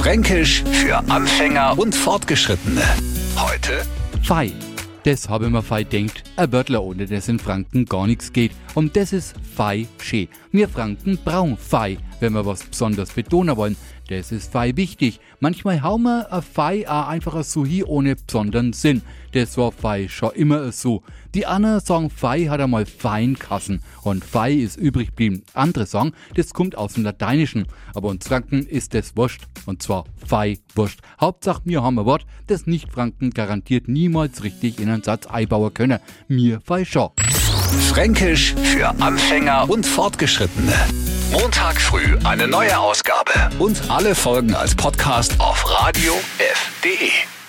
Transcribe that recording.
Fränkisch für Anfänger und Fortgeschrittene. Heute Fei. Das habe ich mir fei denkt. Ein Wörtler, ohne das in Franken gar nichts geht. Und das ist fei schee. Wir Franken brauchen fei, wenn wir was besonders betonen wollen. Das ist fei wichtig. Manchmal hauen wir ein fei auch einfach so hier ohne besonderen Sinn. Das war fei schon immer so. Die anderen sagen fei hat einmal Feinkassen und fei ist übrig geblieben. Andere sagen, das kommt aus dem Lateinischen. Aber uns Franken ist das wurscht. Und zwar fei wurscht. Hauptsache wir haben ein Wort, das Nicht-Franken garantiert niemals richtig in einen Satz einbauen können. Mir fei schon. Fränkisch für Anfänger und Fortgeschrittene. Montag früh eine neue Ausgabe und alle Folgen als Podcast auf radiof.de.